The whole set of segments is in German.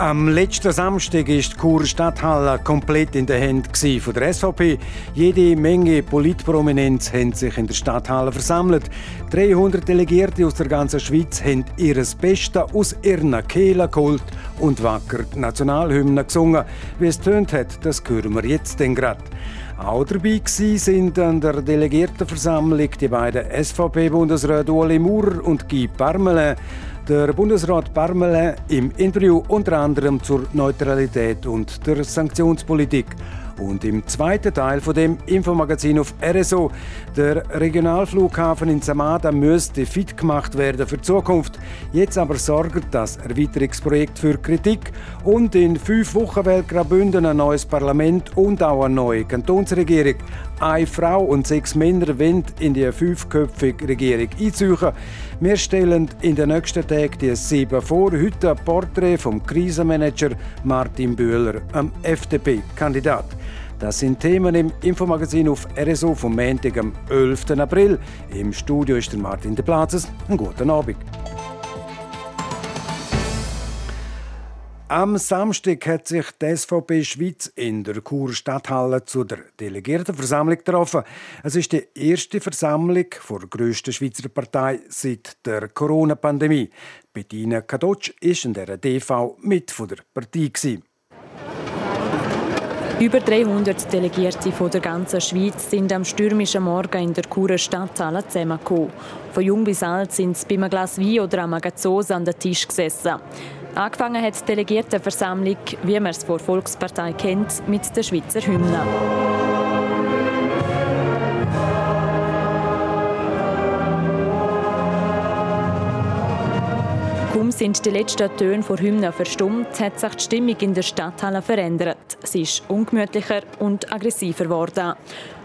Am letzten Samstag war die Chur Stadthalle komplett in den Händen der SVP. Jede Menge Politprominenz haben sich in der Stadthalle versammelt. 300 Delegierte aus der ganzen Schweiz haben ihr Bestes aus ihren Kehlen geholt und wacker die Nationalhymne gesungen. Wie es tönt hat, das hören wir jetzt gerade. Auch dabei sind an der Delegiertenversammlung die beiden SVP-Bundesräte Ueli Maurer und Guy Parmelin. Der Bundesrat Parmelin im Interview unter anderem zur Neutralität und der Sanktionspolitik. Und im zweiten Teil von dem Infomagazin auf RSO, der Regionalflughafen in Samada müsste fit gemacht werden für die Zukunft. Jetzt aber sorgt das Erweiterungsprojekt für Kritik und in fünf Wochen wählt Graubünden ein neues Parlament und auch eine neue Kantonsregierung. Eine Frau und sechs Männer wollen in die fünfköpfige Regierung einziehen. Wir stellen in den nächsten Tagen die sieben vor. Heute ein Porträt vom Krisenmanager Martin Bühler, einem FDP-Kandidat. Das sind Themen im Infomagazin auf RSO vom Montag, am 11. April. Im Studio ist der Martin De Plazes. Einen guten Abend. Am Samstag hat sich die SVP Schweiz in der Chur Stadthalle zu der Delegiertenversammlung getroffen. Es ist die erste Versammlung der grössten Schweizer Partei seit der Corona-Pandemie. Bettina Kadotsch war in der DV mit von der Partei. Über 300 Delegierte von der ganzen Schweiz sind am stürmischen Morgen in der Churer Stadthalle zusammengekommen. Von jung bis alt sind sie bei einem Glas Wein oder einem Magazos an den Tisch gesessen. Angefangen hat die Delegiertenversammlung, wie man es von der Volkspartei kennt, mit der Schweizer Hymne. Sind die letzten Töne vor Hymne verstummt, hat sich die Stimmung in der Stadthalle verändert. Sie ist ungemütlicher und aggressiver geworden.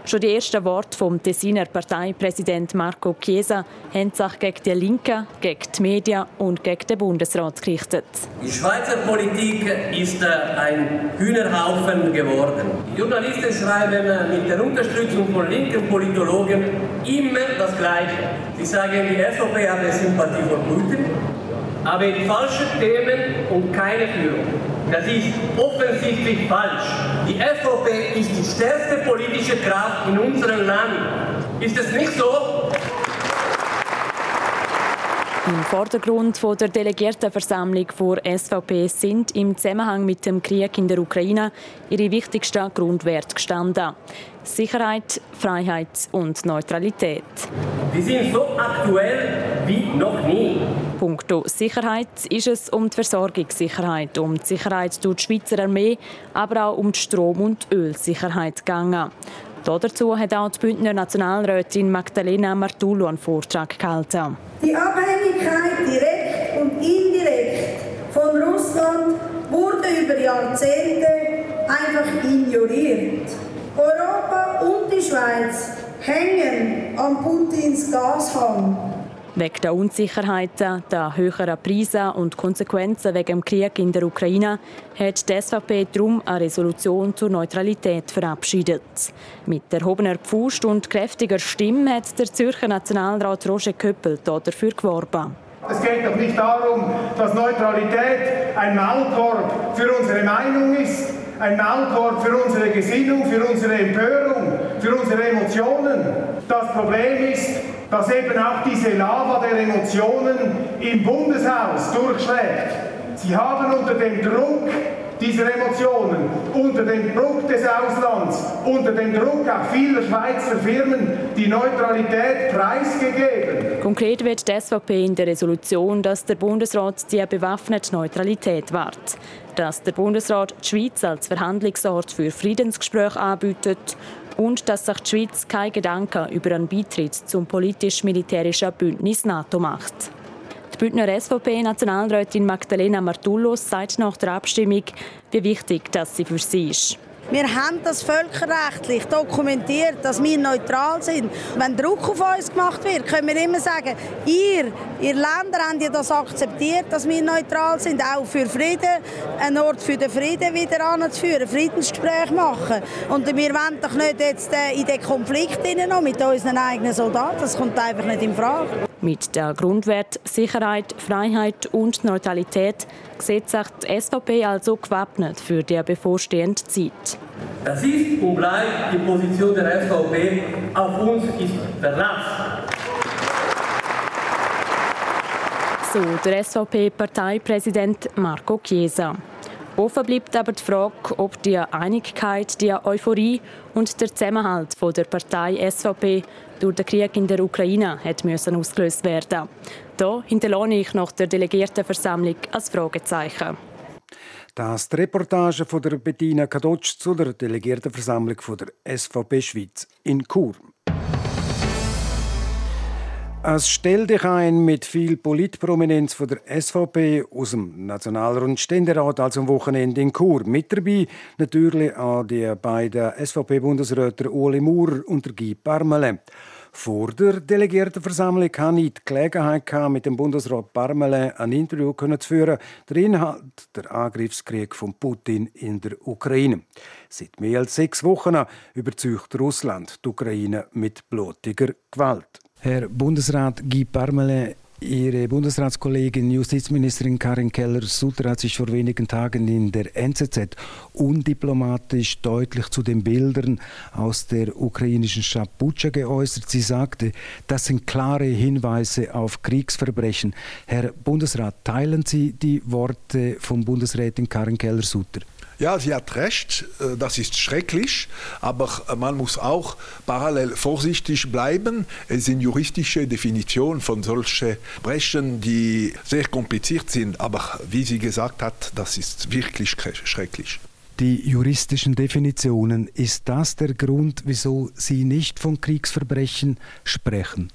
Schon die ersten Worte vom Tessiner Parteipräsident Marco Chiesa haben sich gegen die Linken, gegen die Medien und gegen den Bundesrat gerichtet. Die Schweizer Politik ist äh, ein Hühnerhaufen geworden. Die Journalisten schreiben äh, mit der Unterstützung von linken Politologen immer das Gleiche. Sie sagen, die SVP habe Sympathie für Putin, aber in falschen Themen und keine Führung. Das ist offensichtlich falsch. Die SVP ist die stärkste politische Kraft in unserem Land. Ist es nicht so? Im Vordergrund der Delegiertenversammlung der SVP sind im Zusammenhang mit dem Krieg in der Ukraine ihre wichtigsten Grundwerte gestanden. Sicherheit, Freiheit und Neutralität. Sie sind so aktuell wie noch nie. Punkto Sicherheit ist es um die Versorgungssicherheit, um die Sicherheit durch die Schweizer Armee, aber auch um die Strom- und Ölsicherheit gegangen. Dazu hat auch die Bündner Nationalrätin Magdalena Martullo einen Vortrag gehalten. Die Abhängigkeit direkt und indirekt von Russland wurde über Jahrzehnte einfach ignoriert. Europa und die Schweiz hängen an Putins Gashang. Wegen der Unsicherheiten, der höheren Preise und Konsequenzen wegen dem Krieg in der Ukraine hat die SVP darum eine Resolution zur Neutralität verabschiedet. Mit erhobener Pfust und kräftiger Stimme hat der Zürcher Nationalrat Roger Köppel dafür geworben. Es geht doch nicht darum, dass Neutralität ein Maulkorb für unsere Meinung ist, ein Maulkorb für unsere Gesinnung, für unsere Empörung, für unsere Emotionen. Das Problem ist, dass eben auch diese Lava der Emotionen im Bundeshaus durchschlägt. Sie haben unter dem Druck dieser Emotionen, unter dem Druck des Auslands, unter dem Druck auch vieler Schweizer Firmen die Neutralität preisgegeben. Konkret wird die SVP in der Resolution, dass der Bundesrat die bewaffnete Neutralität wahrt, dass der Bundesrat die Schweiz als Verhandlungsort für Friedensgespräche anbietet und dass sich die Schweiz keine Gedanken über einen Beitritt zum politisch-militärischen Bündnis NATO macht. Die Bündner SVP-Nationalrätin Magdalena Martullo sagt nach der Abstimmung, wie wichtig das sie für sie ist. Wir haben das völkerrechtlich dokumentiert, dass wir neutral sind. Wenn Druck auf uns gemacht wird, können wir immer sagen, ihr, ihr Länder habt ja das akzeptiert, dass wir neutral sind, auch für Frieden, einen Ort für den Frieden wieder anzuführen, Friedensgespräche machen. Und wir wollen doch nicht jetzt äh, in den Konflikt mit unseren eigenen Soldaten. Das kommt einfach nicht in Frage. Mit der Grundwert Sicherheit, Freiheit und Neutralität sieht sich die SVP also gewappnet für die bevorstehende Zeit. Das ist und bleibt die Position der SVP. Auf uns ist Verlass. So der SVP-Parteipräsident Marco Chiesa. Offen bleibt aber die Frage, ob die Einigkeit, die Euphorie und der Zusammenhalt von der Partei SVP durch den Krieg in der Ukraine hat müssen ausgelöst werden. Da hinterlasse ich nach der Delegiertenversammlung als Fragezeichen. Das die Reportage von der Bettina Kadotsch zu der Delegiertenversammlung von der SVP Schweiz in Chur. Es stellt dich ein mit viel Politprominenz von der SVP aus dem National- und Ständerat, also am Wochenende in Chur. Mit dabei natürlich auch die beiden SVP-Bundesräte Uli Maurer und Guy Parmelin. Vor der Delegiertenversammlung hatte ich die Gelegenheit, mit dem Bundesrat Parmelin ein Interview zu führen. Der Inhalt der Angriffskrieg von Putin in der Ukraine. Seit mehr als sechs Wochen überzeugt Russland die Ukraine mit blutiger Gewalt. Herr Bundesrat Guy Parmelin, Ihre Bundesratskollegin Justizministerin Karin Keller-Sutter hat sich vor wenigen Tagen in der NZZ undiplomatisch deutlich zu den Bildern aus der ukrainischen Stadt Bucha geäußert. Sie sagte, das sind klare Hinweise auf Kriegsverbrechen. Herr Bundesrat, teilen Sie die Worte von Bundesrätin Karin Keller-Sutter? Ja, sie hat recht, äh, das ist schrecklich, aber man muss auch parallel vorsichtig bleiben. Es sind juristische Definitionen von solchen Brechen, die sehr kompliziert sind, aber wie sie gesagt hat, das ist wirklich schrecklich. Die juristischen Definitionen, ist das der Grund, wieso Sie nicht von Kriegsverbrechen sprechen?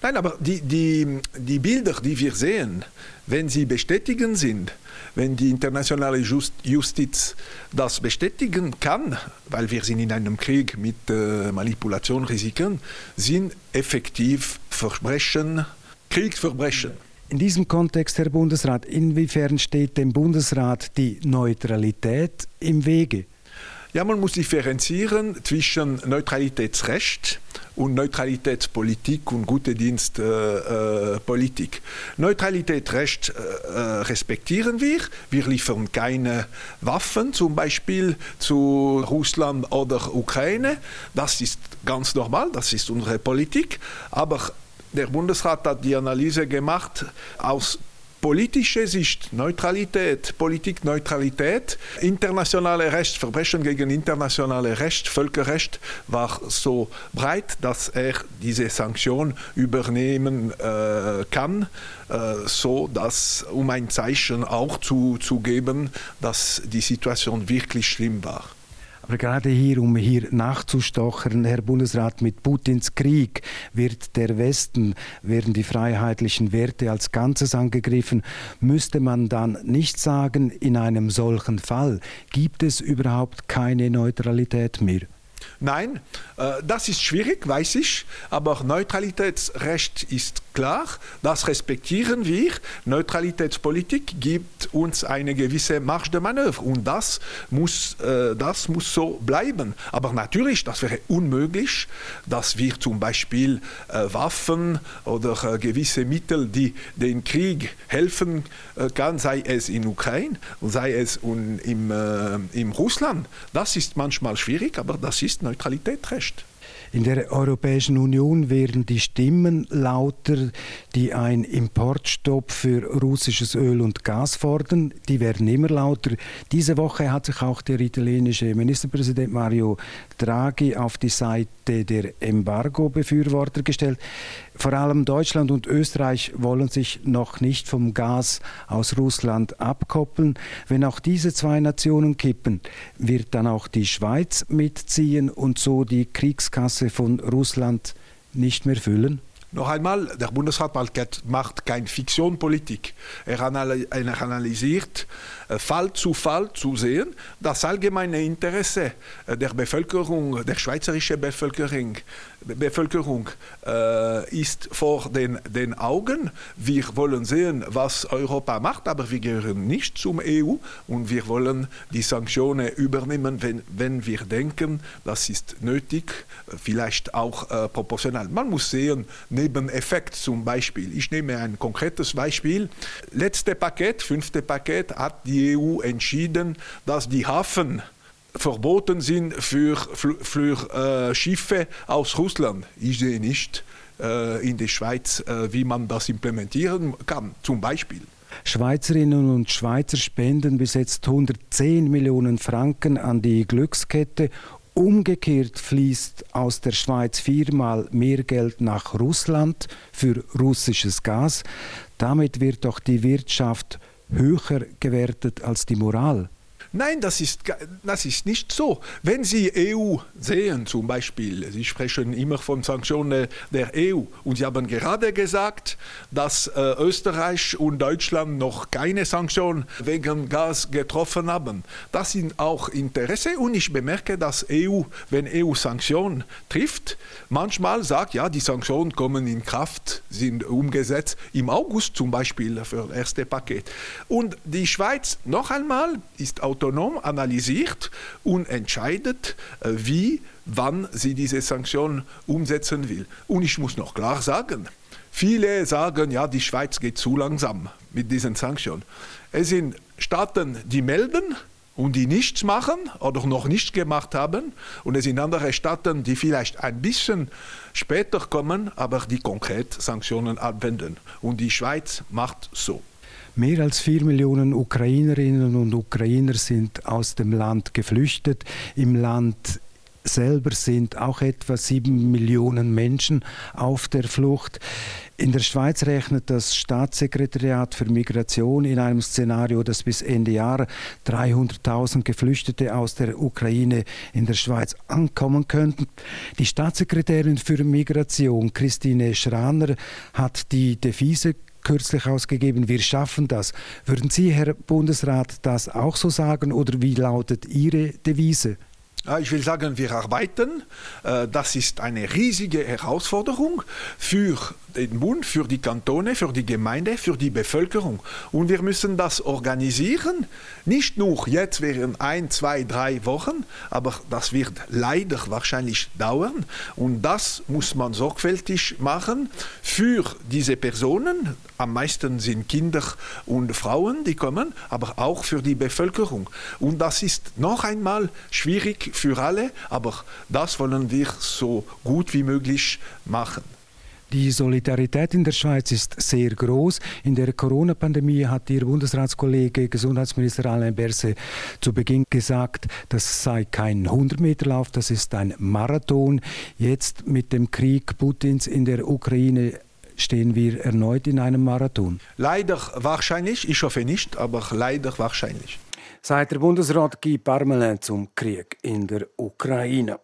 Nein, aber die, die, die Bilder, die wir sehen, wenn sie bestätigen sind, wenn die internationale Justiz das bestätigen kann, weil wir sind in einem Krieg mit äh, Manipulationrisiken, sind effektiv Verbrechen, Kriegsverbrechen. In diesem Kontext, Herr Bundesrat, inwiefern steht dem Bundesrat die Neutralität im Wege? Ja, man muss differenzieren zwischen Neutralitätsrecht und Neutralitätspolitik und gute Dienstpolitik. Äh, äh Neutralitätsrecht äh, äh, respektieren wir. Wir liefern keine Waffen, zum Beispiel zu Russland oder Ukraine. Das ist ganz normal, das ist unsere Politik. Aber der Bundesrat hat die Analyse gemacht aus politische Sicht, Neutralität, Politikneutralität, internationale Recht, Verbrechen gegen internationale Recht, Völkerrecht war so breit, dass er diese Sanktion übernehmen äh, kann, äh, so dass um ein Zeichen auch zu, zu geben, dass die Situation wirklich schlimm war. Aber gerade hier, um hier nachzustochern, Herr Bundesrat, mit Putins Krieg wird der Westen, werden die freiheitlichen Werte als Ganzes angegriffen, müsste man dann nicht sagen, in einem solchen Fall gibt es überhaupt keine Neutralität mehr. Nein, äh, das ist schwierig, weiß ich, aber Neutralitätsrecht ist klar, das respektieren wir. Neutralitätspolitik gibt uns eine gewisse Marge de Manöver und das muss, äh, das muss so bleiben. Aber natürlich, das wäre unmöglich, dass wir zum Beispiel äh, Waffen oder gewisse Mittel, die den Krieg helfen kann, sei es in Ukraine, sei es in, im, im Russland, das ist manchmal schwierig, aber das ist Neutralitätsrecht. In der Europäischen Union werden die Stimmen lauter, die einen Importstopp für russisches Öl und Gas fordern. Die werden immer lauter. Diese Woche hat sich auch der italienische Ministerpräsident Mario Draghi auf die Seite der Embargo-Befürworter gestellt. Vor allem Deutschland und Österreich wollen sich noch nicht vom Gas aus Russland abkoppeln. Wenn auch diese zwei Nationen kippen, wird dann auch die Schweiz mitziehen und so die Kriegskasse von Russland nicht mehr füllen? Noch einmal, der Bundesrat macht keine Fiktionpolitik. Er analysiert Fall zu Fall zu sehen, das allgemeine Interesse äh, der Bevölkerung, der schweizerischen Bevölkerung, Bevölkerung äh, ist vor den, den Augen. Wir wollen sehen, was Europa macht, aber wir gehören nicht zum EU und wir wollen die Sanktionen übernehmen, wenn, wenn wir denken, das ist nötig, vielleicht auch äh, proportional. Man muss sehen, Nebeneffekt zum Beispiel. Ich nehme ein konkretes Beispiel. Letzte Paket, fünfte Paket, hat die EU entschieden, dass die Hafen verboten sind für, für, für äh, Schiffe aus Russland. Ich sehe nicht äh, in der Schweiz, äh, wie man das implementieren kann, zum Beispiel. Schweizerinnen und Schweizer spenden bis jetzt 110 Millionen Franken an die Glückskette. Umgekehrt fließt aus der Schweiz viermal mehr Geld nach Russland für russisches Gas. Damit wird doch die Wirtschaft höher gewertet als die Moral. Nein, das ist, das ist nicht so. Wenn Sie EU sehen, zum Beispiel, Sie sprechen immer von Sanktionen der EU und Sie haben gerade gesagt, dass äh, Österreich und Deutschland noch keine Sanktionen wegen Gas getroffen haben. Das sind auch Interesse und ich bemerke, dass EU, wenn EU Sanktionen trifft, manchmal sagt, ja, die Sanktionen kommen in Kraft, sind umgesetzt im August zum Beispiel für das erste Paket. Und die Schweiz, noch einmal, ist autonom autonom analysiert und entscheidet, äh, wie, wann sie diese Sanktionen umsetzen will. Und ich muss noch klar sagen, viele sagen, ja, die Schweiz geht zu langsam mit diesen Sanktionen. Es sind Staaten, die melden, und die nichts machen oder noch nichts gemacht haben. Und es sind andere Staaten, die vielleicht ein bisschen später kommen, aber die konkret Sanktionen anwenden. Und die Schweiz macht so. Mehr als vier Millionen Ukrainerinnen und Ukrainer sind aus dem Land geflüchtet. Im Land selber sind auch etwa sieben Millionen Menschen auf der Flucht. In der Schweiz rechnet das Staatssekretariat für Migration in einem Szenario, dass bis Ende Jahr 300.000 Geflüchtete aus der Ukraine in der Schweiz ankommen könnten. Die Staatssekretärin für Migration, Christine Schraner, hat die Devise kürzlich ausgegeben, wir schaffen das. Würden Sie, Herr Bundesrat, das auch so sagen oder wie lautet Ihre Devise? Ich will sagen, wir arbeiten. Äh, das ist eine riesige Herausforderung für den Bund, für die Kantone, für die Gemeinde, für die Bevölkerung. Und wir müssen das organisieren, nicht nur jetzt während ein, zwei, drei Wochen, aber das wird leider wahrscheinlich dauern. Und das muss man sorgfältig machen für diese Personen. Am meisten sind Kinder und Frauen, die kommen, aber auch für die Bevölkerung. Und das ist noch einmal schwierig für alle, aber das wollen wir so gut wie möglich machen. Die Solidarität in der Schweiz ist sehr groß. In der Corona-Pandemie hat Ihr Bundesratskollege Gesundheitsminister Alain Berset zu Beginn gesagt, das sei kein 100-Meter-Lauf, das ist ein Marathon. Jetzt mit dem Krieg Putins in der Ukraine stehen wir erneut in einem Marathon. Leider wahrscheinlich, ich hoffe nicht, aber leider wahrscheinlich. Seit der Bundesrat Guy Parmelin zum Krieg in der Ukraine.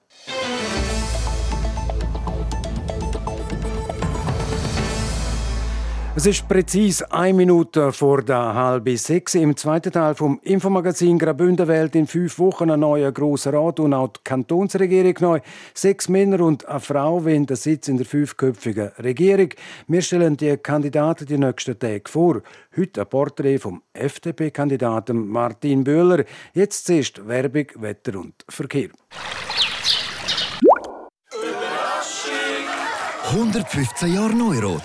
Es ist präzise eine Minute vor der halben sechs. Im zweiten Teil vom Infomagazin Graubünden wählt in fünf Wochen ein neuer grosser Rat und auch die Kantonsregierung neu. Sechs Männer und eine Frau wollen den Sitz in der fünfköpfigen Regierung. Wir stellen die Kandidaten die nächsten Tage vor. Heute ein Porträt vom FDP-Kandidaten Martin Böhler. Jetzt zuerst Werbung, Wetter und Verkehr. 115 Jahre Neurot.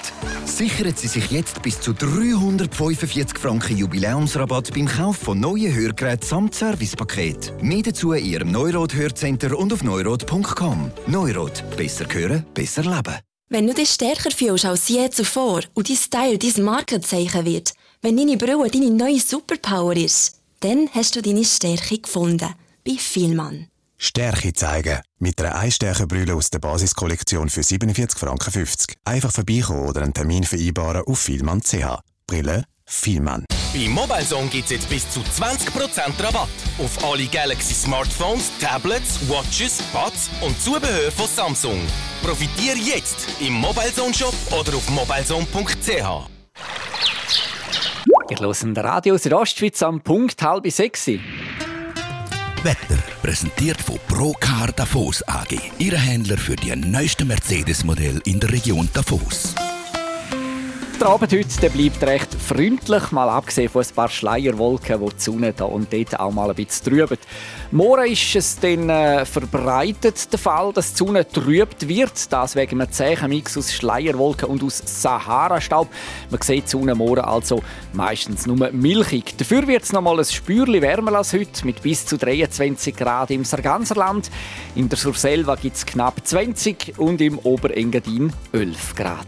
Sichern Sie sich jetzt bis zu 345 Franken Jubiläumsrabatt beim Kauf von neuen Hörgeräten samt Servicepaket. Mehr dazu in Ihrem Neurot Hörcenter und auf neurot.com. Neurot. Besser hören, besser leben. Wenn du dich stärker fühlst als je zuvor und dein Style dein Markenzeichen wird, wenn deine Brille deine neue Superpower ist, dann hast du deine Stärke gefunden. Bei Vielmann. Stärke zeigen. Mit einer Einstärkebrille aus der Basiskollektion für 47,50 Franken. Einfach vorbeikommen oder einen Termin vereinbaren auf vielmann.ch. Brille Vielmann. Bei MobileZone gibt es jetzt bis zu 20% Rabatt auf alle Galaxy Smartphones, Tablets, Watches, Buds und Zubehör von Samsung. Profitiere jetzt im MobileZone Shop oder auf mobilezone.ch. Ich höre den Radio Südostschweiz am Punkt halb sechs. Wetter präsentiert von Procar Davos AG, Ihre Händler für die neuesten Mercedes-Modelle in der Region Davos. Der Abend heute der bleibt recht freundlich, mal abgesehen von ein paar Schleierwolken, die die Sonne da und dort auch mal ein bisschen trüben. Morgen ist es dann äh, verbreitet der Fall, dass die Sonne trübt wird. Das wegen einem zähen Mix aus Schleierwolken und aus Sahara-Staub. Man sieht die Sonne morgen also meistens nur milchig. Dafür wird es noch mal ein Spürchen wärmer als heute, mit bis zu 23 Grad im Sarganserland. In der Surselva gibt es knapp 20 und im Oberengadin 11 Grad.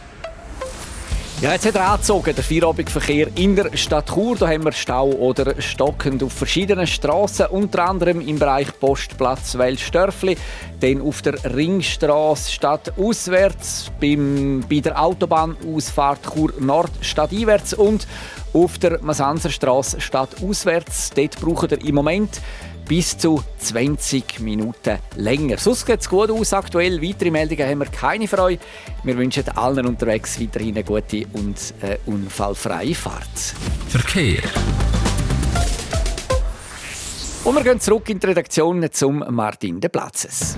ja, jetzt hat er angezogen, der Feierabendverkehr in der Stadt Chur. Da haben wir Stau oder stockend auf verschiedenen Straßen, unter anderem im Bereich Postplatz Welsdörfli, dann auf der Ringstraße Stadt auswärts, beim, bei der Autobahnausfahrt Chur Nord stadteinwärts und auf der Masanserstraße Stadt auswärts. Dort braucht er im Moment bis zu 20 Minuten länger. Sonst geht es gut aus aktuell. Weitere Meldungen haben wir keine für euch. Wir wünschen allen unterwegs weiterhin eine gute und äh, unfallfreie Fahrt. Verkehr. Und wir gehen zurück in die Redaktion zum Martin de Platzes.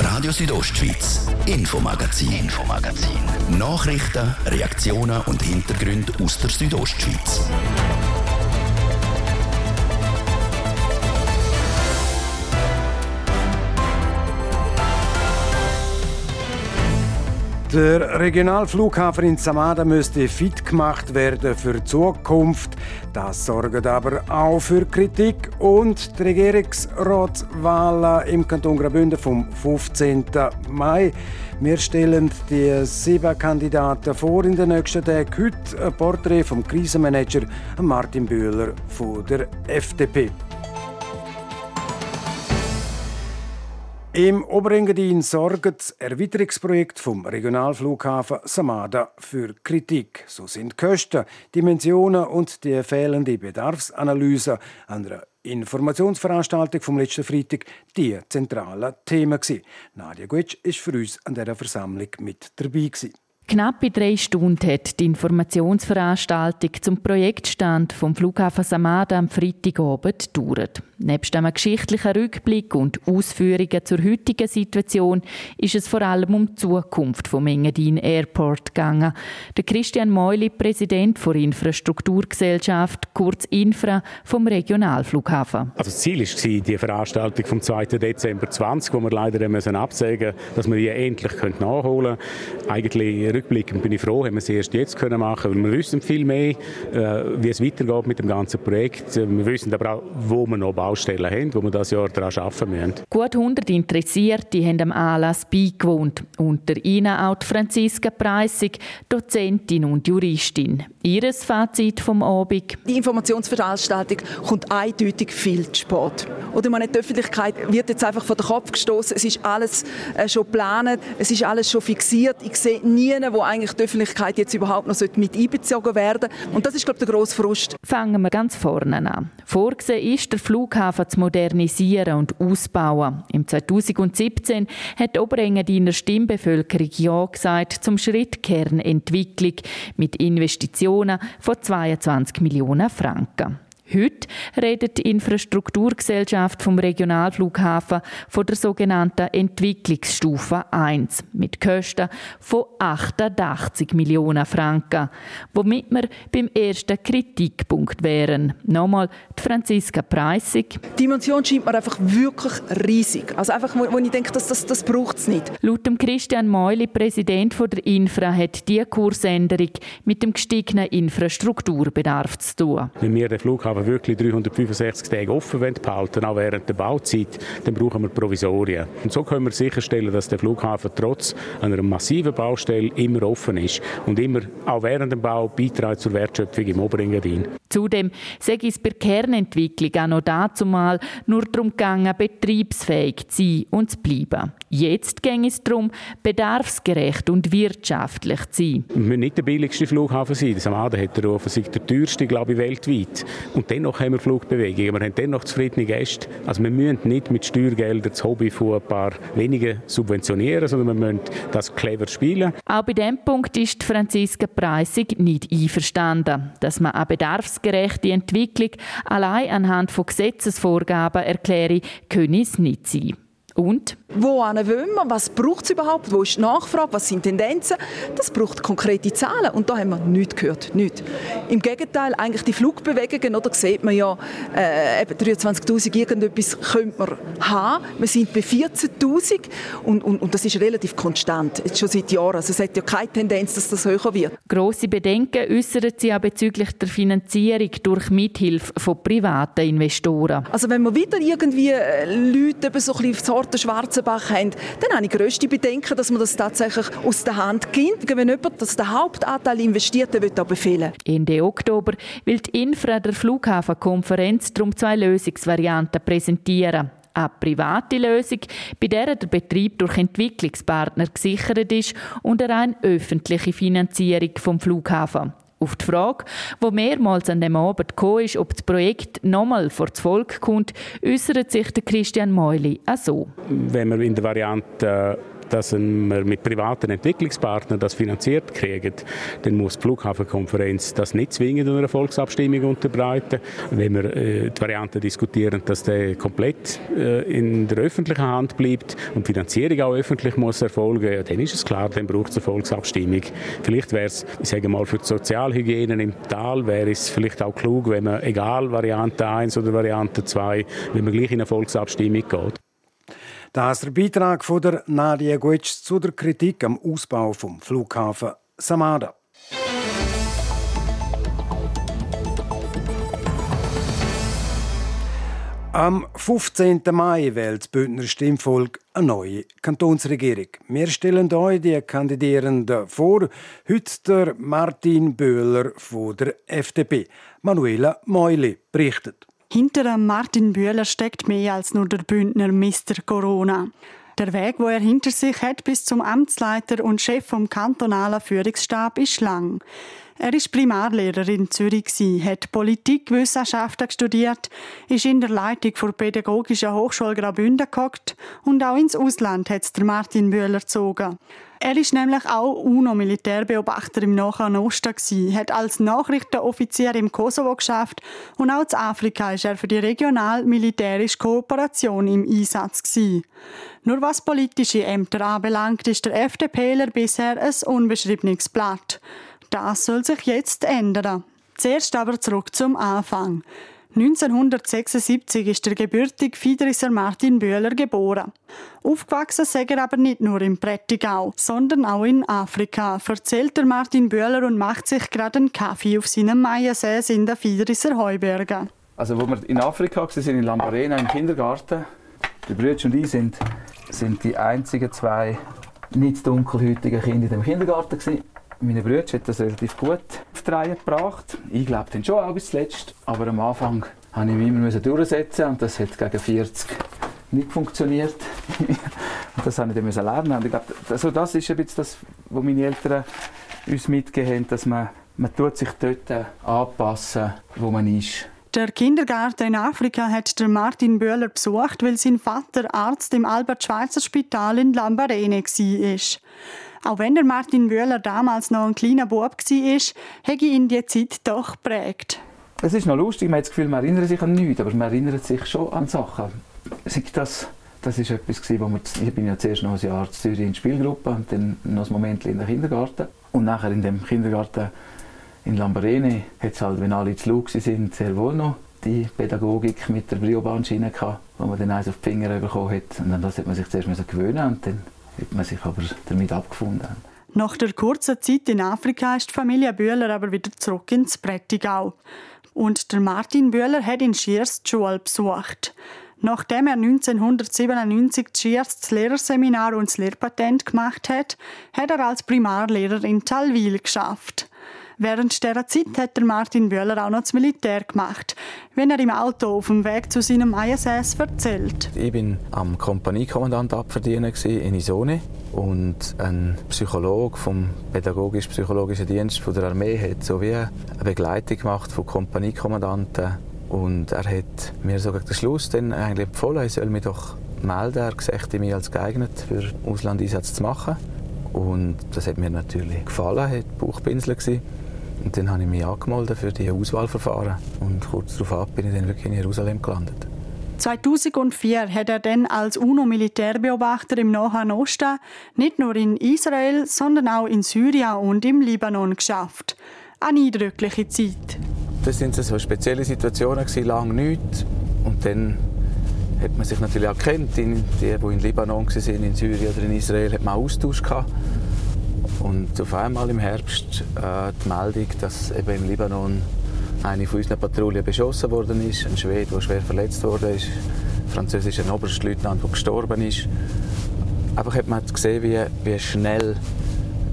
Radio Südostschweiz, Infomagazin, Infomagazin. Nachrichten, Reaktionen und Hintergründe aus der Südostschweiz. Der Regionalflughafen in Samada müsste fit gemacht werden für die Zukunft. Das sorgt aber auch für Kritik und die Regierungsratswahl im Kanton Graubünden vom 15. Mai. Wir stellen die sieben Kandidaten vor in den nächsten Tagen. Heute ein Porträt vom Krisenmanager Martin Bühler von der FDP. Im Oberengadin sorgt das Erweiterungsprojekt vom Regionalflughafen Samada für Kritik. So sind Kosten, Dimensionen und die fehlende Bedarfsanalyse an einer Informationsveranstaltung vom letzten Freitag die zentralen Themen. Nadia Guetsch ist für uns an dieser Versammlung mit dabei. Gewesen. Knappe drei Stunden hat die Informationsveranstaltung zum Projektstand vom Flughafen Samada am Freitagabend gedauert. Nebst einem geschichtlichen Rückblick und Ausführungen zur heutigen Situation ist es vor allem um die Zukunft vom Engadin Airport gegangen. Der Christian Meuli, Präsident der Infrastrukturgesellschaft, kurz Infra vom Regionalflughafen. Also das Ziel war die Veranstaltung vom 2. Dezember 20, wo wir leider müssen absagen, dass wir die endlich nachholen können. Eigentlich rückblickend bin ich froh, haben wir sie erst jetzt können machen, weil wir wissen viel mehr, äh, wie es weitergeht mit dem ganzen Projekt. Wir wissen aber auch, wo wir noch bauen Baustellen haben, wo wir das Jahr daran arbeiten müssen. Gut 100 Interessierte haben am Anlass beigewohnt. Unter ihnen auch die Franziska Preissig, Dozentin und Juristin. Ihres Fazit vom Abend? Die Informationsveranstaltung kommt eindeutig viel zu spät. Oder man die Öffentlichkeit wird jetzt einfach von den Kopf gestoßen. Es ist alles äh, schon geplant, es ist alles schon fixiert. Ich sehe nie, wo eigentlich die Öffentlichkeit jetzt überhaupt noch mit einbezogen werden Und das ist, glaube ich, der grosse Frust. Fangen wir ganz vorne an. Vorgesehen ist der Flughafen Flughafen zu modernisieren und ausbauen. Im 2017 hat Oberengadiner Stimmbevölkerung Ja gesagt zum Schritt Kernentwicklung mit Investitionen von 22 Millionen Franken. Heute redet die Infrastrukturgesellschaft vom Regionalflughafen von der sogenannten Entwicklungsstufe 1 mit Kosten von 88 Millionen Franken, womit wir beim ersten Kritikpunkt wären. Nochmal die Franziska Preissig. Die Dimension scheint mir einfach wirklich riesig. Also einfach, wo ich denke, das, das, das braucht es nicht. Laut dem Christian Meuli, Präsident der Infra, hat diese Kursänderung mit dem gestiegenen Infrastrukturbedarf zu tun. Wenn wir den Flughafen Flughafen wirklich 365 Tage offen behalten, auch während der Bauzeit, dann brauchen wir Provisorien. Und so können wir sicherstellen, dass der Flughafen trotz einer massiven Baustelle immer offen ist und immer auch während dem Bau beiträgt zur Wertschöpfung im Oberengadin. Zudem sei es bei der Kernentwicklung auch noch dazu mal nur darum gegangen, betriebsfähig zu sein und zu bleiben. Jetzt ging es darum, bedarfsgerecht und wirtschaftlich zu sein. Wir müssen nicht der billigste Flughafen sein. Das Amada hat der Ruf, der teuerste, glaube ich, weltweit. Und dennoch haben wir Flugbewegungen. Wir haben dennoch zufriedene Gäste. Also wir müssen nicht mit Steuergeldern das Hobby von ein paar wenigen subventionieren, sondern wir müssen das clever spielen. Auch bei diesem Punkt ist Franziska Preissig nicht einverstanden, dass man eine bedarfsgerechte Entwicklung allein anhand von Gesetzesvorgaben erkläre, könne es nicht sein. Und? Wo wollen wir? Was braucht es überhaupt? Wo ist die Nachfrage? Was sind Tendenzen? Das braucht konkrete Zahlen. Und da haben wir nichts gehört. Nichts. Im Gegenteil, eigentlich die Flugbewegungen, oder sieht man ja, äh, 23'000 irgendetwas könnte man haben. Wir sind bei 14'000 und, und, und das ist relativ konstant, jetzt schon seit Jahren. Also es hat ja keine Tendenz, dass das höher wird. Grosse Bedenken äußern sie auch bezüglich der Finanzierung durch Mithilfe von privaten Investoren. Also wenn wir wieder irgendwie äh, Leute eben so ein bisschen Sorte Schwarzenbach haben, dann habe ich grösste Bedenken, dass man das tatsächlich aus der Hand gibt. Wenn jemand das den Hauptanteil investiert, dann wird er befehlen. Ende Oktober will die Infra der Flughafenkonferenz darum zwei Lösungsvarianten präsentieren. Eine private Lösung, bei der der Betrieb durch Entwicklungspartner gesichert ist und eine rein öffentliche Finanzierung vom Flughafen. Auf die Frage, wo mehrmals an dem Abend gekommen ist, ob das Projekt nochmal vor das Volk kommt, äußert sich der Christian Meuli auch so. Wenn wir in der Variante dass wir mit privaten Entwicklungspartnern das finanziert kriegen, dann muss die Flughafenkonferenz das nicht zwingend in einer Volksabstimmung unterbreiten. Wenn wir äh, die Variante diskutieren, dass der komplett äh, in der öffentlichen Hand bleibt und die Finanzierung auch öffentlich muss erfolgen, dann ist es klar, dann braucht es eine Volksabstimmung. Vielleicht wäre es, ich sage mal, für die Sozialhygiene im Tal wäre es vielleicht auch klug, wenn man, egal Variante 1 oder Variante 2, wenn man gleich in eine Volksabstimmung geht. Das ist der Beitrag von der Nadia Guetsch zu der Kritik am Ausbau vom Flughafen Samada. Am 15. Mai wählt das Bündner Stimmvolk eine neue Kantonsregierung. Wir stellen euch die Kandidierenden vor. Heute der Martin Böhler von der FDP. Manuela Meuli berichtet. Hinter Martin Bühler steckt mehr als nur der Bündner Mr. Corona. Der Weg, wo er hinter sich hat bis zum Amtsleiter und Chef vom kantonalen Führungsstab, ist lang. Er ist Primarlehrer in Zürich, hat Politikwissenschaften studiert, ist in der Leitung der Pädagogischen Hochschule Graubünden gehockt und auch ins Ausland hat der Martin Bühler gezogen. Er ist nämlich auch UNO-Militärbeobachter im Nahen Osten gewesen, hat als Nachrichtenoffizier im Kosovo geschafft und auch in Afrika ist er für die regional-militärische Kooperation im Einsatz gewesen. Nur was politische Ämter anbelangt, ist der FDPler bisher ein unbeschriebenes Blatt. Das soll sich jetzt ändern. Zuerst aber zurück zum Anfang. 1976 ist der gebürtige Fiedriser Martin Bühler geboren. Aufgewachsen sei er aber nicht nur im Prättigau, sondern auch in Afrika, erzählt der Martin Bühler und macht sich gerade einen Kaffee auf seinem Maiensee in den Fiedriser Heubergen. Also wo wir in Afrika waren, in Lambarena im Kindergarten, der Brüder und ich sind, sind die einzigen zwei nicht dunkelhäutigen Kinder in dem Kindergarten gewesen. Meine Brüder hat das relativ gut auf die Reihe gebracht. Ich glaube dann schon auch bis zuletzt. Aber am Anfang musste ich mich immer durchsetzen und das hat gegen 40 nicht funktioniert. und das musste ich dann lernen. Und ich glaube, also das ist ein bisschen das, was meine Eltern uns mitgegeben haben, dass man, man tut sich dort anpassen, wo man ist. Der Kindergarten in Afrika hat der Martin Böhler besucht, weil sein Vater Arzt im Albert-Schweitzer-Spital in Lambarene war. Auch wenn der Martin Wöhler damals noch ein kleiner Bub war, hat ihn die Zeit doch geprägt. Es ist noch lustig, man hat das Gefühl, man erinnert sich an nichts, aber man erinnert sich schon an Sachen. Das, das ist etwas, wo man, ich bin ja zuerst noch ein Jahr in Zürich in der Spielgruppe und dann noch ein Moment in der Kindergarten. Und nachher in dem Kindergarten in Lambarene hat es halt, wenn alle zu laut sind, sehr wohl noch die Pädagogik mit der Briobahnschiene gehabt, wo man dann eins auf die Finger bekommen hat. Und an das hat man sich zuerst gewöhnen und dann hat man sich aber damit abgefunden. Nach der kurzen Zeit in Afrika ist die Familie Bühler aber wieder zurück ins Prättigau. Und der Martin Bühler hat in Schiers die Schule besucht. Nachdem er 1997 Schiers das Lehrerseminar und das Lehrpatent gemacht hat, hat er als Primarlehrer in Talwil geschafft. Während dieser Zeit hat Martin Bühler auch noch das Militär gemacht, wenn er im Auto auf dem Weg zu seinem ISS erzählt. Ich bin am Kompaniekommandant abverdienen in Isone und ein Psychologe vom pädagogisch-psychologischen Dienst der Armee hat so wie eine Begleitung gemacht von Kompaniekommandanten und er hat mir sogar den Schluss dann eigentlich empfohlen, ich soll mich doch melden. Er sieht mich als geeignet für Auslandeinsatz zu machen. Und das hat mir natürlich gefallen, hat Bauchpinsel gewesen. Und dann habe ich mich angemeldet für die Auswahlverfahren und kurz darauf bin ich dann wirklich in Jerusalem gelandet. 2004 hat er dann als UNO-Militärbeobachter im Nahen Osten nicht nur in Israel, sondern auch in Syrien und im Libanon geschafft. Eine eindrückliche Zeit. Das sind so spezielle Situationen, lange nichts. Und dann hat man sich natürlich auch kennt. Die, die in Libanon waren, in Syrien oder in Israel, hat man Austausch gehabt. Und auf einmal im Herbst äh, die Meldung, dass eben im Libanon eine von unseren Patrouillen beschossen worden ist, ein Schwede, der schwer verletzt wurde, ein französischer Oberstleutnant, der gestorben ist. Einfach hat man gesehen, wie, wie schnell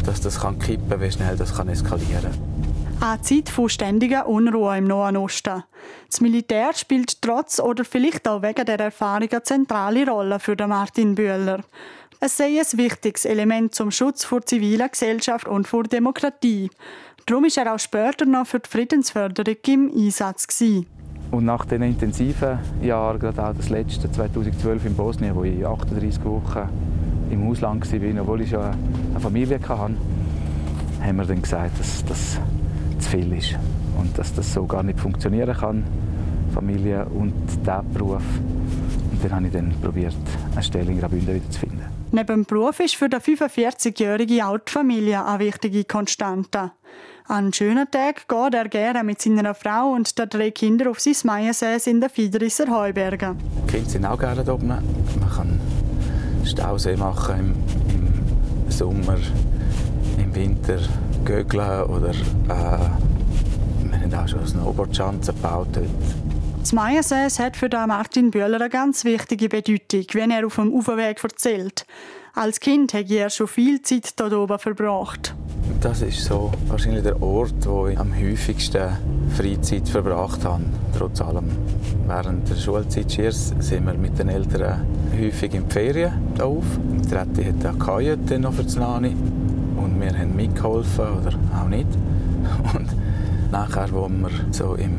dass das kann kippen, wie schnell das kann eskalieren kann. Eine Zeit von ständiger Unruhe im Nahen Osten. Das Militär spielt trotz oder vielleicht auch wegen der Erfahrung eine zentrale Rolle für Martin Bühler. Es sei ein wichtiges Element zum Schutz vor ziviler Gesellschaft und vor Demokratie. Darum war er auch später noch für die Friedensförderung im Einsatz. Gewesen. Und nach den intensiven Jahren, gerade auch das letzte 2012 in Bosnien, wo ich 38 Wochen im Ausland war, obwohl ich schon eine Familie hatte, haben wir dann gesagt, dass das zu viel ist und dass das so gar nicht funktionieren kann, Familie und dieser Beruf. Und dann habe ich dann probiert, eine Stelle in Graubünden wieder zu finden. Neben dem Beruf ist für den 45-jährigen auch die Familie eine wichtige Konstante. An schönen Tagen geht er gerne mit seiner Frau und den drei Kindern auf sein Maiensäß in den Fiederisser Heubergen. Die Kinder sind auch gerne da oben. Man kann Stausee machen im, im Sommer, im Winter Gögeln oder äh, wir haben auch schon Snowboardschanzen gebaut dort. Das Maiensäß hat für Martin Bühler eine ganz wichtige Bedeutung, wenn er auf dem Uferweg erzählt. Als Kind hat er schon viel Zeit dort oben verbracht. Das ist so wahrscheinlich der Ort, wo ich am häufigsten Freizeit verbracht habe. Trotz allem. Während der Schulzeit sind wir mit den Eltern häufig in die Ferien auf. Die Rette hat eine Kajüte noch für die Nani und wir haben mitgeholfen oder auch nicht. Und nachher, als wir so im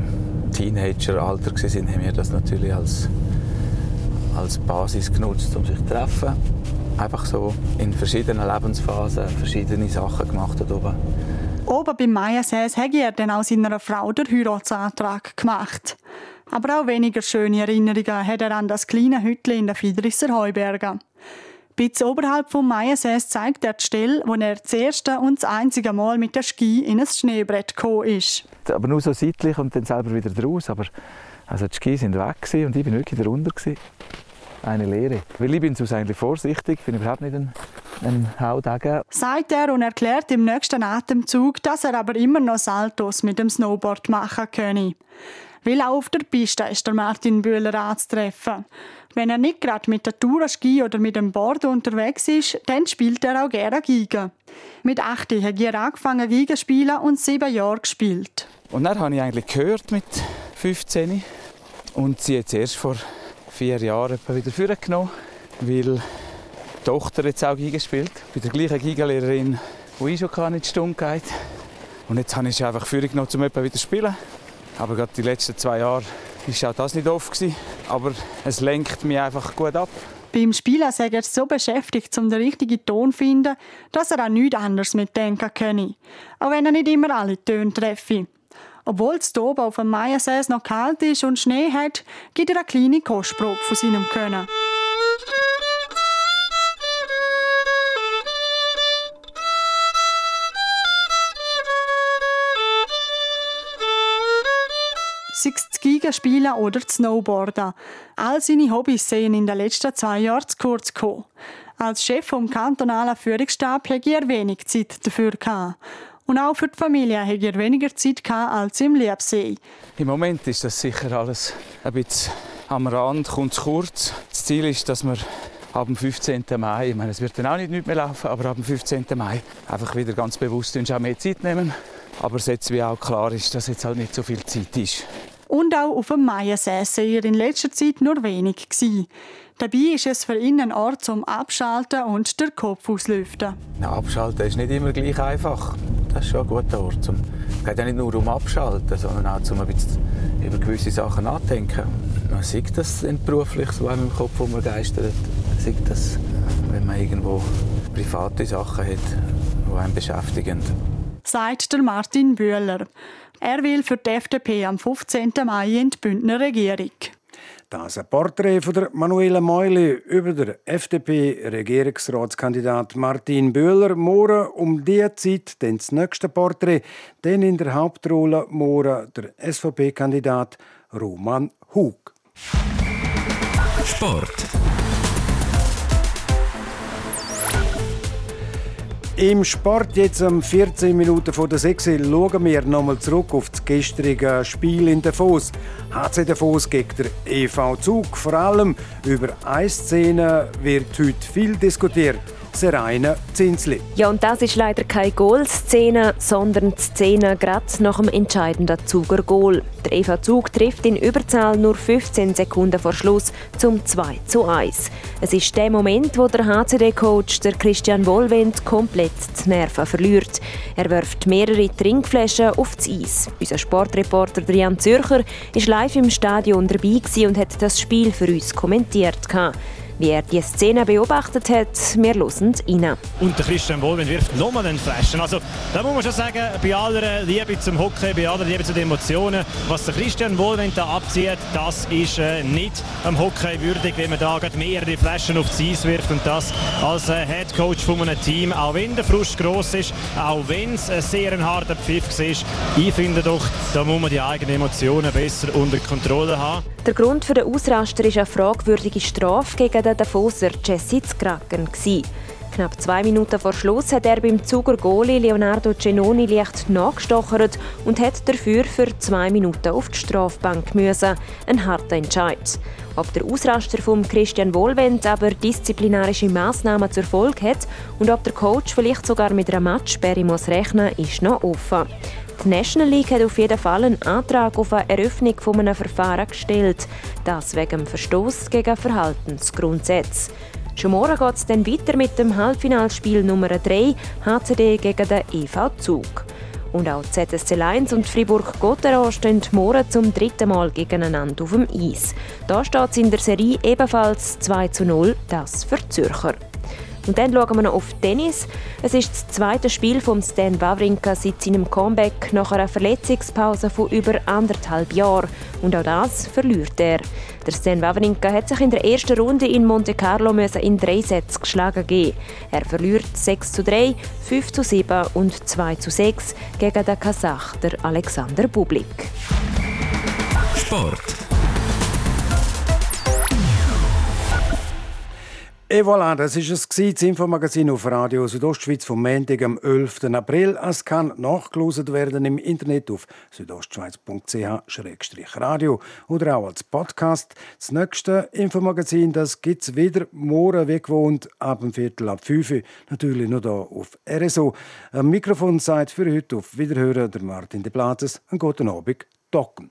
Teenageralter waren, haben wir das natürlich als, als Basis genutzt, um sich zu treffen. Einfach so in verschiedenen Lebensphasen verschiedene Sachen gemacht dort oben. Oben beim Maiensäß hat er dann auch seiner Frau den Heiratsantrag gemacht. Aber auch weniger schöne Erinnerungen hat er an das kleine Hütchen in den Fiedrisser Heubergen. Bisschen oberhalb vom Maiensäß zeigt er die Stelle, wo er das erste und das einzige Mal mit der Ski in ein Schneebrett gekommen ist. Aber nur so seitlich und dann selber wieder draus. Aber also die Ski sind weg und ich bin wirklich darunter. Eine Lehre. Weil ich bin sonst eigentlich vorsichtig, bin überhaupt nicht ein. Sagt er und erklärt im nächsten Atemzug, dass er aber immer noch Saltos mit dem Snowboard machen könne. Weil auch auf der Piste ist der Martin Bühler anzutreffen. Wenn er nicht gerade mit der Tourenski oder mit dem Board unterwegs ist, dann spielt er auch gerne Giga. Mit 8 hat er angefangen Giga spielen und sieben Jahre gespielt. Und dann habe ich eigentlich gehört mit 15 und sie jetzt erst vor vier Jahren wieder vorgenommen, weil die Tochter jetzt auch Giga spielt, bei der gleichen Giga-Lehrerin, die ich schon in die Stunde geht. Und jetzt habe ich sie einfach vorgenommen, um wieder zu spielen. Aber gerade die letzten zwei Jahre war auch das nicht oft. Aber es lenkt mich einfach gut ab. Beim Spielen sei er so beschäftigt, um den richtigen Ton zu finden, dass er an nichts anderes mitdenken könne. Auch wenn er nicht immer alle Töne treffe. Obwohl es oben auf dem Maiensäß noch kalt ist und Schnee hat, gibt er eine kleine Kostprobe von seinem Können. Spielen oder Snowboarden. All seine Hobbys sehen in den letzten zwei Jahren zu kurz gekommen. Als Chef vom kantonalen Führungsstab hatte er wenig Zeit dafür. Gehabt. Und auch für die Familie hat er weniger Zeit als im Liebsee. Im Moment ist das sicher alles ein bisschen am Rand, kommt zu kurz. Das Ziel ist, dass wir ab dem 15. Mai, ich meine, es wird dann auch nicht mehr laufen, aber ab dem 15. Mai einfach wieder ganz bewusst uns auch mehr Zeit nehmen. Aber es jetzt wie auch klar ist, dass jetzt halt nicht so viel Zeit ist. Und auch auf dem Maiensee sei er in letzter Zeit nur wenig gewesen. Dabei ist es für ihn ein Ort zum Abschalten und den Kopf auslüften. Abschalten ist nicht immer gleich einfach. Das ist schon ein guter Ort. Es geht ja nicht nur um Abschalten, sondern auch um ein bisschen über gewisse Sachen nachdenken. Man sieht das beruflich, so einem im Kopf umgeistert. Man sieht das, wenn man irgendwo private Sachen hat, die einen beschäftigen. Sagt der Martin Bühler. Er will für die FDP am 15. Mai in die Bündner Regierung. Das ein Porträt von der Manuela Meuli über den FDP-Regierungsratskandidat Martin Bühler. Morgen um diese Zeit dann das nächste Porträt. Dann in der Hauptrolle morgen der SVP-Kandidat Roman Hug. Sport. Im Sport jetzt um 14 Minuten vor der 6 schauen wir nochmal zurück auf das gestrige Spiel in Davos. HC Davos gegen der EV Zug. Vor allem über eine wird heute viel diskutiert. Serena Zinsli. Ja, und das ist leider keine Goal-Szene, sondern die Szene gerade nach dem entscheidenden Zuger Goal. Der EV Zug trifft in Überzahl nur 15 Sekunden vor Schluss zum 2 zu 1. Es ist der Moment, wo der HCD-Coach Christian Wohlwend komplett die Nerven verliert. Er wirft mehrere Trinkflaschen auf das Eis. Unser Sportreporter Jan Zürcher war live im Stadion dabei und hat das Spiel für uns kommentiert. Wie er die Szene beobachtet hat, wir hören rein. Und der Christian Wohlwend wirft nochmal einen Flaschen. Also, da muss man schon sagen, bei aller Liebe zum Hockey, bei aller Liebe zu den Emotionen, was der Christian Wohlwend da abzieht, das ist äh, nicht am Hockey würdig, wenn man da mehrere Flaschen auf die Eis wirft und das als äh, Head Coach von einem Team. Auch wenn der Frust groß ist, auch wenn es ein sehr ein harter Pfiff ist, ich finde doch, da muss man die eigenen Emotionen besser unter Kontrolle haben. Der Grund für den Ausraster ist eine fragwürdige Strafe gegen den Davoser Jesse Zkraken. Knapp zwei Minuten vor Schluss hat er beim Zuger Goalie Leonardo Cenoni leicht nachgestochert und hat dafür für zwei Minuten auf die Strafbank müssen. Ein harter Entscheid. Ob der Ausraster von Christian Wohlwend aber disziplinarische Maßnahmen zur Folge hat und ob der Coach vielleicht sogar mit einer Matchsperre muss rechnen, ist noch offen. Die National League hat auf jeden Fall einen Antrag auf eine Eröffnung von einem Verfahren gestellt. Das wegen Verstoß gegen Verhaltensgrundsätze. Schon morgen geht es dann weiter mit dem Halbfinalspiel Nummer 3 HCD gegen den EV Zug. Und auch ZSC Lions und Fribourg-Gotteron stehen morgen zum dritten Mal gegeneinander auf dem Eis. Da steht es in der Serie ebenfalls 2 zu 0, das für Zürcher. Und dann schauen wir noch auf Tennis. Es ist das zweite Spiel von Stan Wawrinka seit seinem Comeback nach einer Verletzungspause von über anderthalb Jahren. Und auch das verliert er. Der Stan Wawrinka hat sich in der ersten Runde in Monte Carlo in drei Sätze geschlagen geben. Er verliert 6 zu 3, 5 zu 7 und 2 zu 6 gegen den Kasach, der Alexander Bublik. Sport. Et voilà, das war es, das Infomagazin auf Radio Südostschweiz vom Montag, am 11. April. Es kann nachgelost werden im Internet auf südostschweiz.ch-radio oder auch als Podcast. Das nächste Infomagazin gibt es wieder morgen, wie gewohnt, ab dem Viertel ab 5 Uhr. Natürlich nur hier auf RSO. Am Mikrofon sagt für heute auf Wiederhören der Martin de Platzes. Einen guten Abend, Docken.